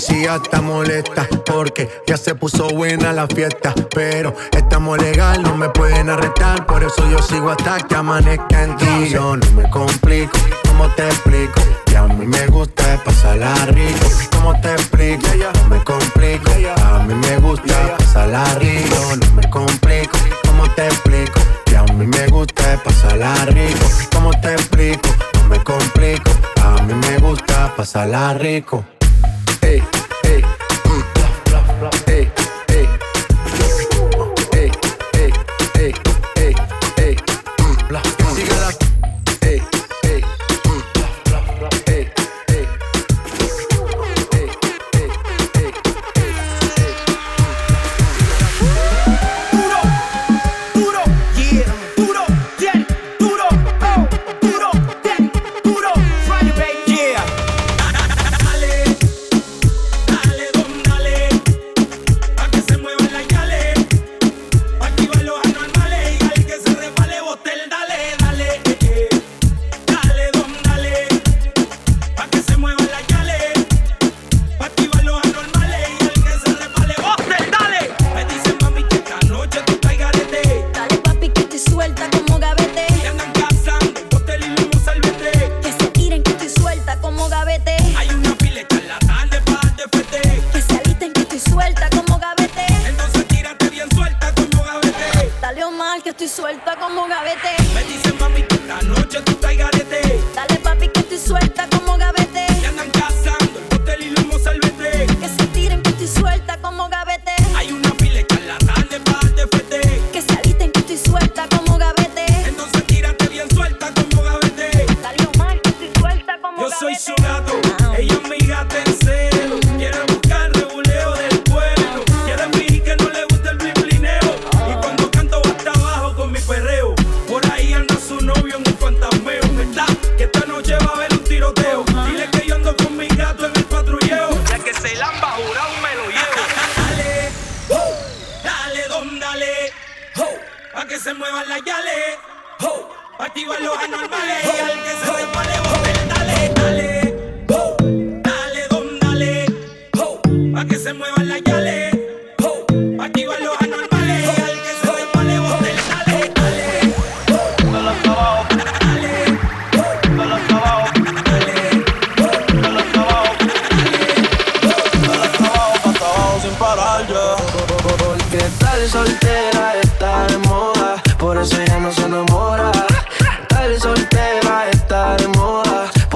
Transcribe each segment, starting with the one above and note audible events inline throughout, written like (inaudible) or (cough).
policía está molesta porque ya se puso buena la fiesta. Pero estamos legal, no me pueden arrestar. Por eso yo sigo hasta que amanezca en ti. Yo no me complico, ¿cómo te explico? Que a mí me gusta pasarla rico. ¿Cómo te explico? No me complico. A mí me gusta pasarla rico. No me complico. ¿Cómo te explico? Que a mí me gusta pasarla rico. ¿Cómo te explico? No me complico. A mí me gusta pasarla rico. Hey, hey, hey.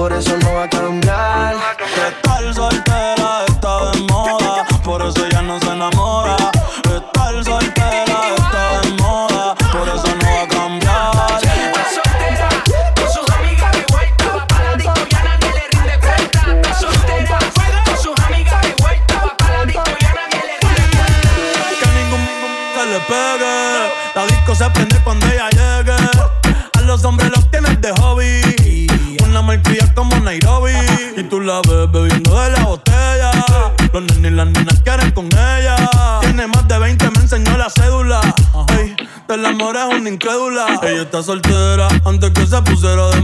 por eso no va a cambiar. está soltera. Antes que se pusiera de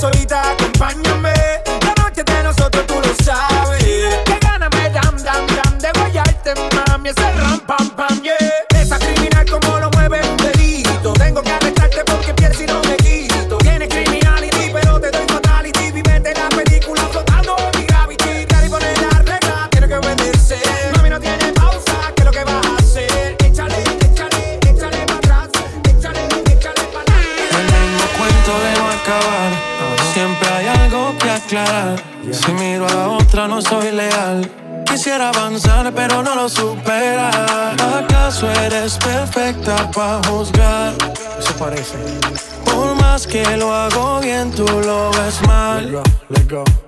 solita, acompáñame. Para juzgar? Eso parece. Por más que lo hago bien, tú lo ves mal. Let's go, let's go.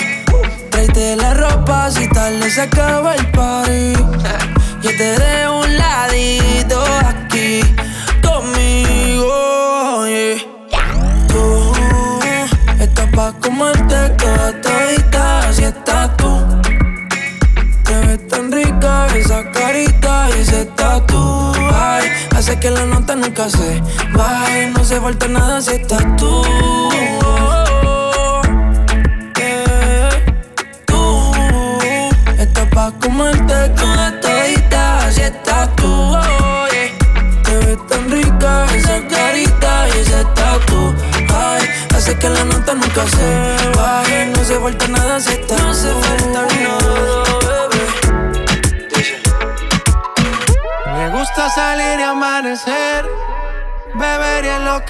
Tráete la ropa si tal se acaba el party. (laughs) Yo te dejo un ladito aquí conmigo. yeah. Tú estás pa' comerte toda todita, así estás tú. Te ves tan rica esa carita y ese tatu. Ay, hace que la nota nunca se baje, no se falta nada si estás tú.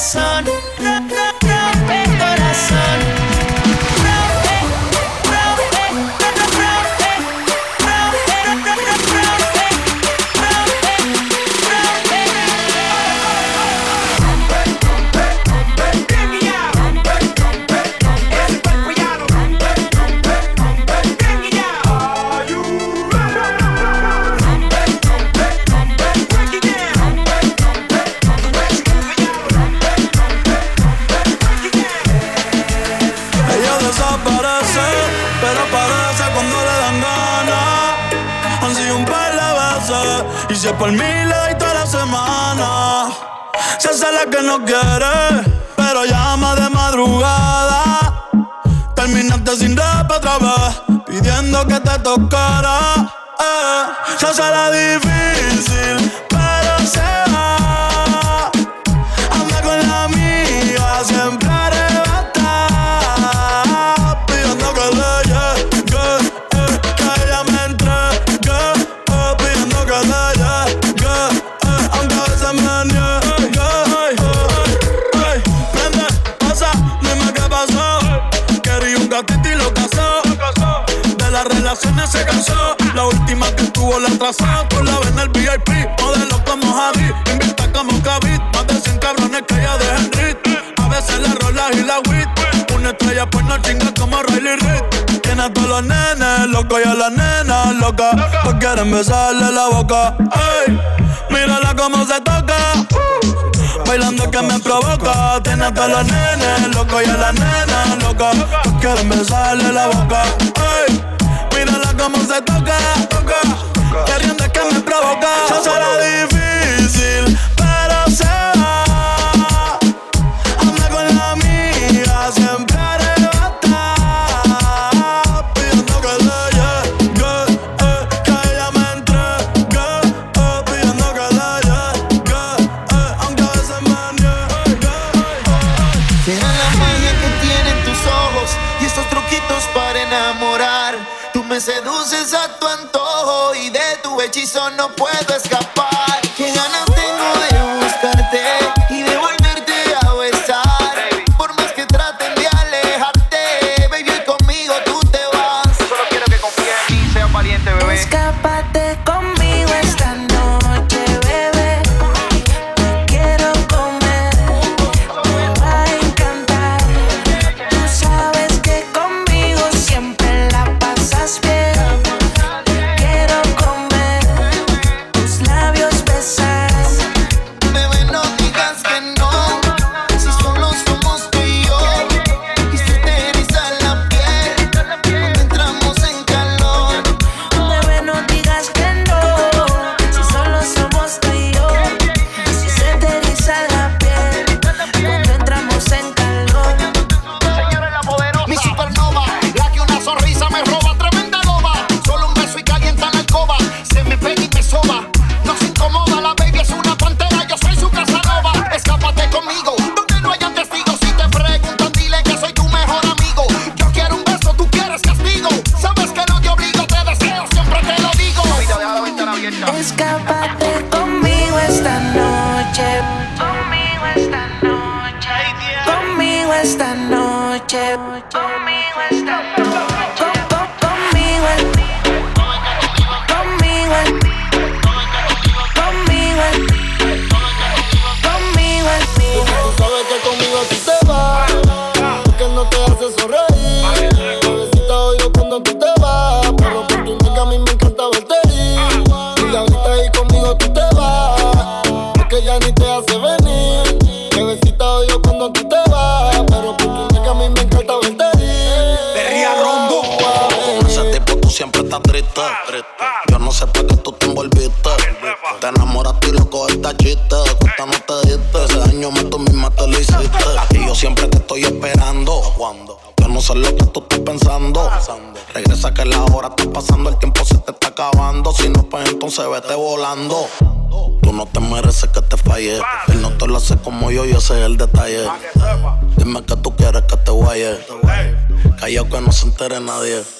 sun. Besarle la boca. Ey, mírala cómo se toca. Bailando que me provoca. Tiene a todos los nenes loco y a la nena loca. Quieren besarle la boca. Ey, mírala cómo se toca. No puedo escapar. esta noche. Conmigo esta noche. Se vete volando. Tú no te mereces que te falle. Él no te lo hace como yo, yo sé el detalle. Dime que tú quieres que te guaye. Callao que no se entere nadie.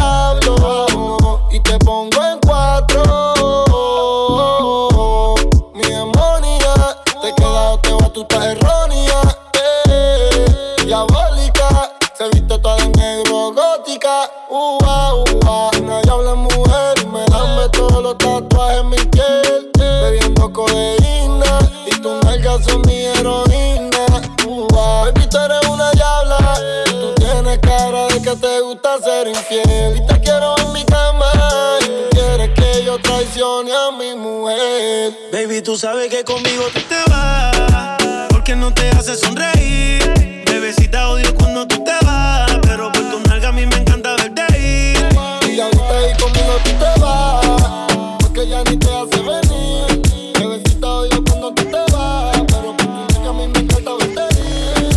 traicione a mi mujer. Baby, tú sabes que conmigo tú te vas que no te hace sonreír. Bebecita odio cuando tú te vas, pero por tu nalga a mí me encanta verte ir. Y ahorita ahí conmigo tú te vas, porque ya ni te hace venir. Bebecita odio cuando tú te vas, pero por tu nalga a mí me encanta verte ir.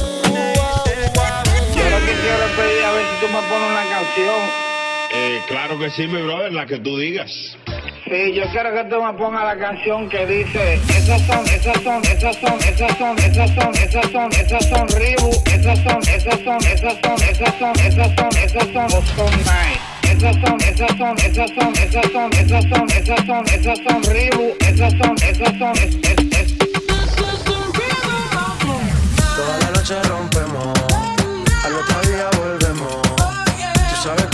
Yo lo que quiero pedir a ver si tú me pones una canción. Eh, claro que sí, mi brother, la que tú digas. Sí, yo quiero que tú me pongas la canción que dice Esas son, esas son, esas son, esas son, esas son, esas son, esas son Ribu Esas son, esas son, esas son, esas son, esas son, esas son Boston Night Esas son, esas son, esas son, esas son, esas son, esas son, esas son Ribu Esas son, esas son, es, es, es Toda la noche rompemos Al otro día volvemos Tú sabes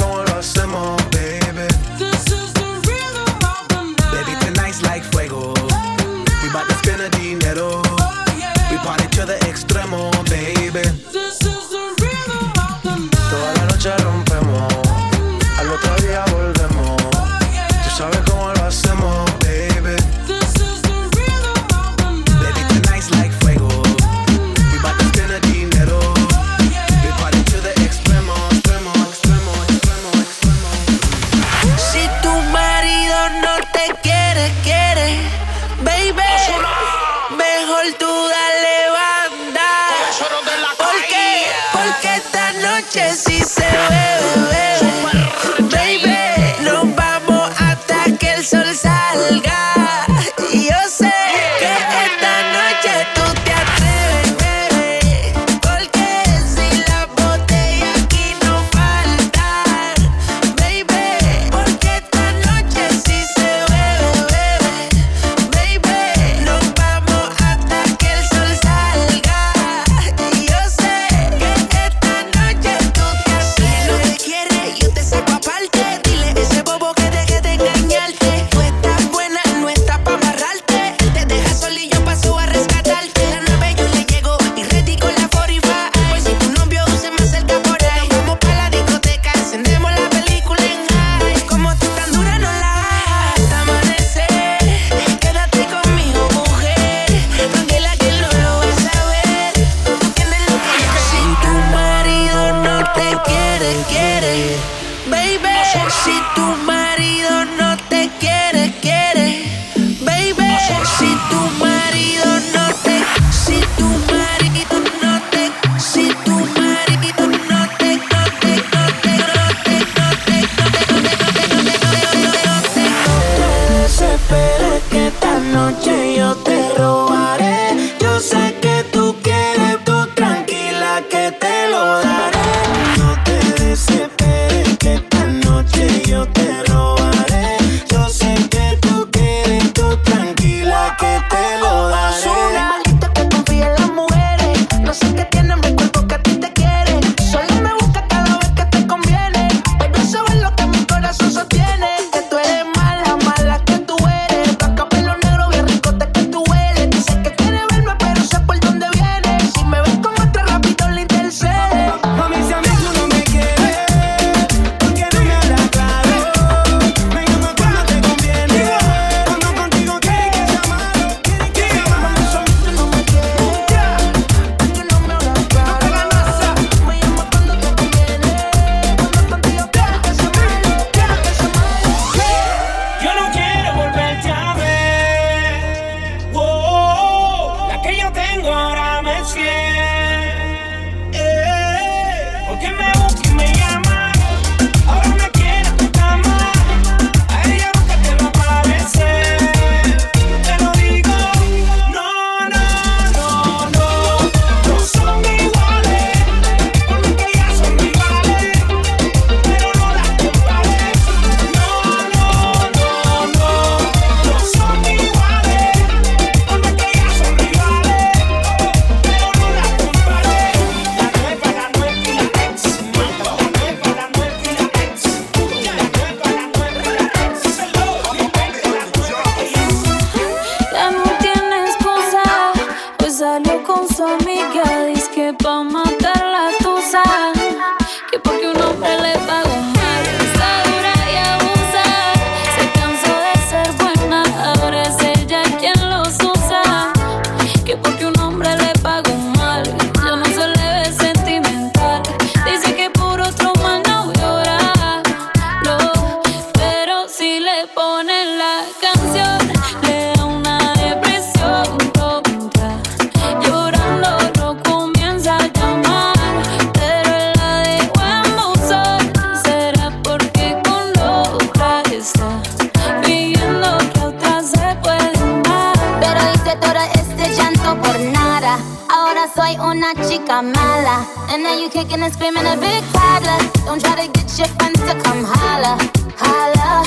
And now you kicking and screaming a big toddler. Don't try to get your friends to come holla, holla.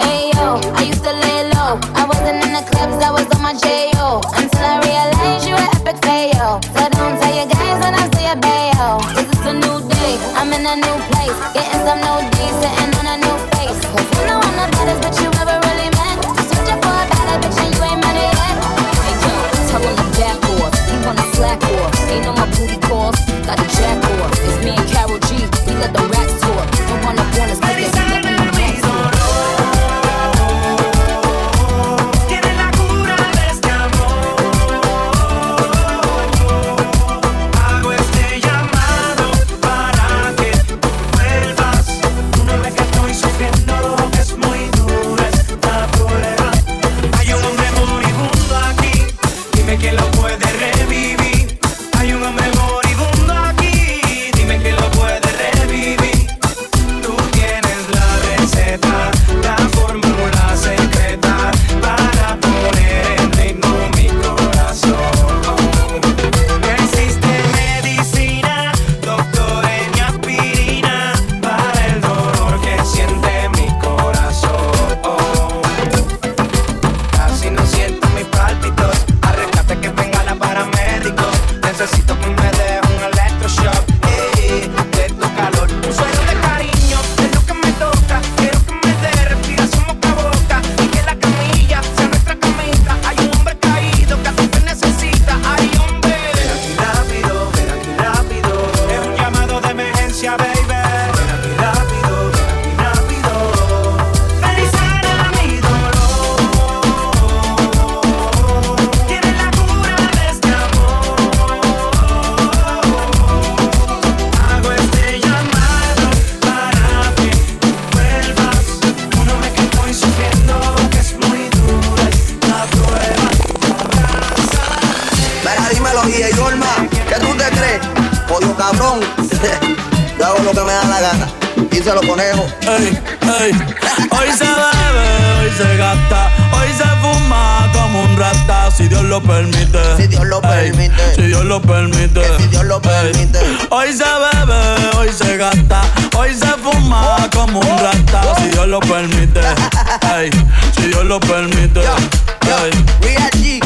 Ayo, I used to lay low. I wasn't in the clubs, I was on my J.O. Until I realized you were epic fail. So don't tell your guys when I say a bayo. Cause it's a new day, I'm in a new place. Getting some new D, sitting on a new face. Cause you know I'm the baddest bitch you ever really met. Up for a better bitch and you ain't met it yet. Hey yo, tell him to back off. He wanna slack off. Ain't no more booty calls. Got a jack off. It's me and Carol G. We let the rats lo permite. Que si Dios lo permite. Hoy se bebe, hoy se gasta, hoy se fuma como un rata, si Dios lo permite. (laughs) Si Dios lo permite. Real G,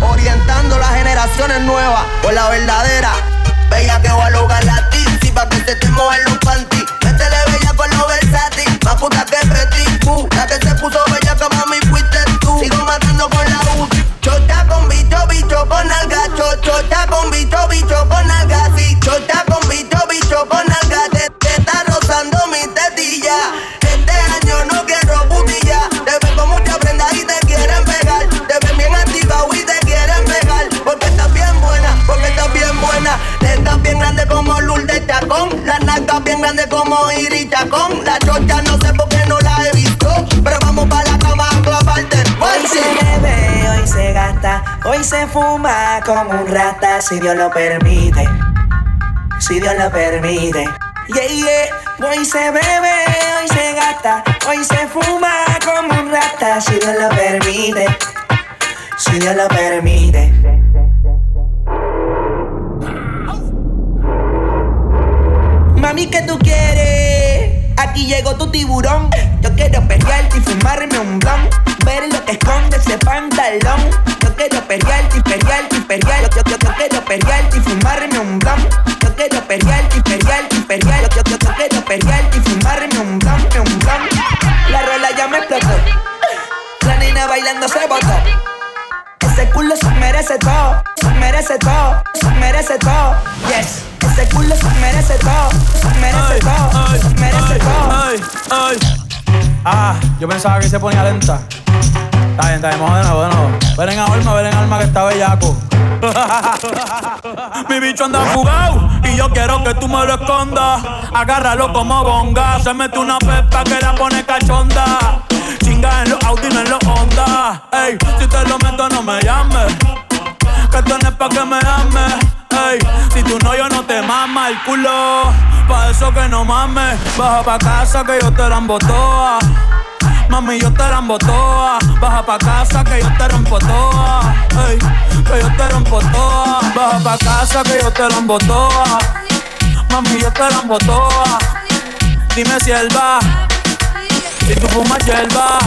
orientando las generaciones nuevas por la verdadera. Bella que va a lograr la tizi pa' que se te mojen los panty. Como un rata, si Dios lo permite. Si Dios lo permite. Yeah, yeah. Hoy se bebe, hoy se gasta, hoy se fuma como un rata, si Dios lo permite. Si Dios lo permite. Mami, ¿qué tú quieres? Aquí llegó tu tiburón. Yo quiero perrearte y fumarme un blon. Ver lo que esconde ese pantalón. Yo quiero perrearte y perrearte y perrear. Yo, yo, yo quiero perrearte y fumarme un blon. Yo quiero perrearte y perrearte y perrear. Yo, yo, yo quiero perrearte y fumarme un blon, un blon. La rola ya me explotó. La nena bailando se botó. Ese culo se merece todo, se merece todo, se merece todo. Yes, ese culo se merece todo, se merece todo, se merece todo. Ah, yo pensaba que se ponía lenta. Está bien, está bien, vamos de nuevo, de nuevo. Ven en alma, ven en alma que está bellaco. (laughs) Mi bicho anda fugado y yo quiero que tú me lo escondas. Agárralo como bonga. Se mete una pepa que la pone cachonda. Chinga en los Audi, no en los Honda. Ey, si te lo meto, no me llames. Que esto no es pa' que me ames. Si tú no, yo no te mama el culo. Pa' eso que no mames. Baja pa' casa que yo te la embotoa. Mami, yo te la toa. Baja pa' casa que yo te rompo toa. Que yo te rompo toa. Baja pa' casa que yo te rompo toa. Mami, yo te rompo toa. Dime si él va. Si tú fumas hierba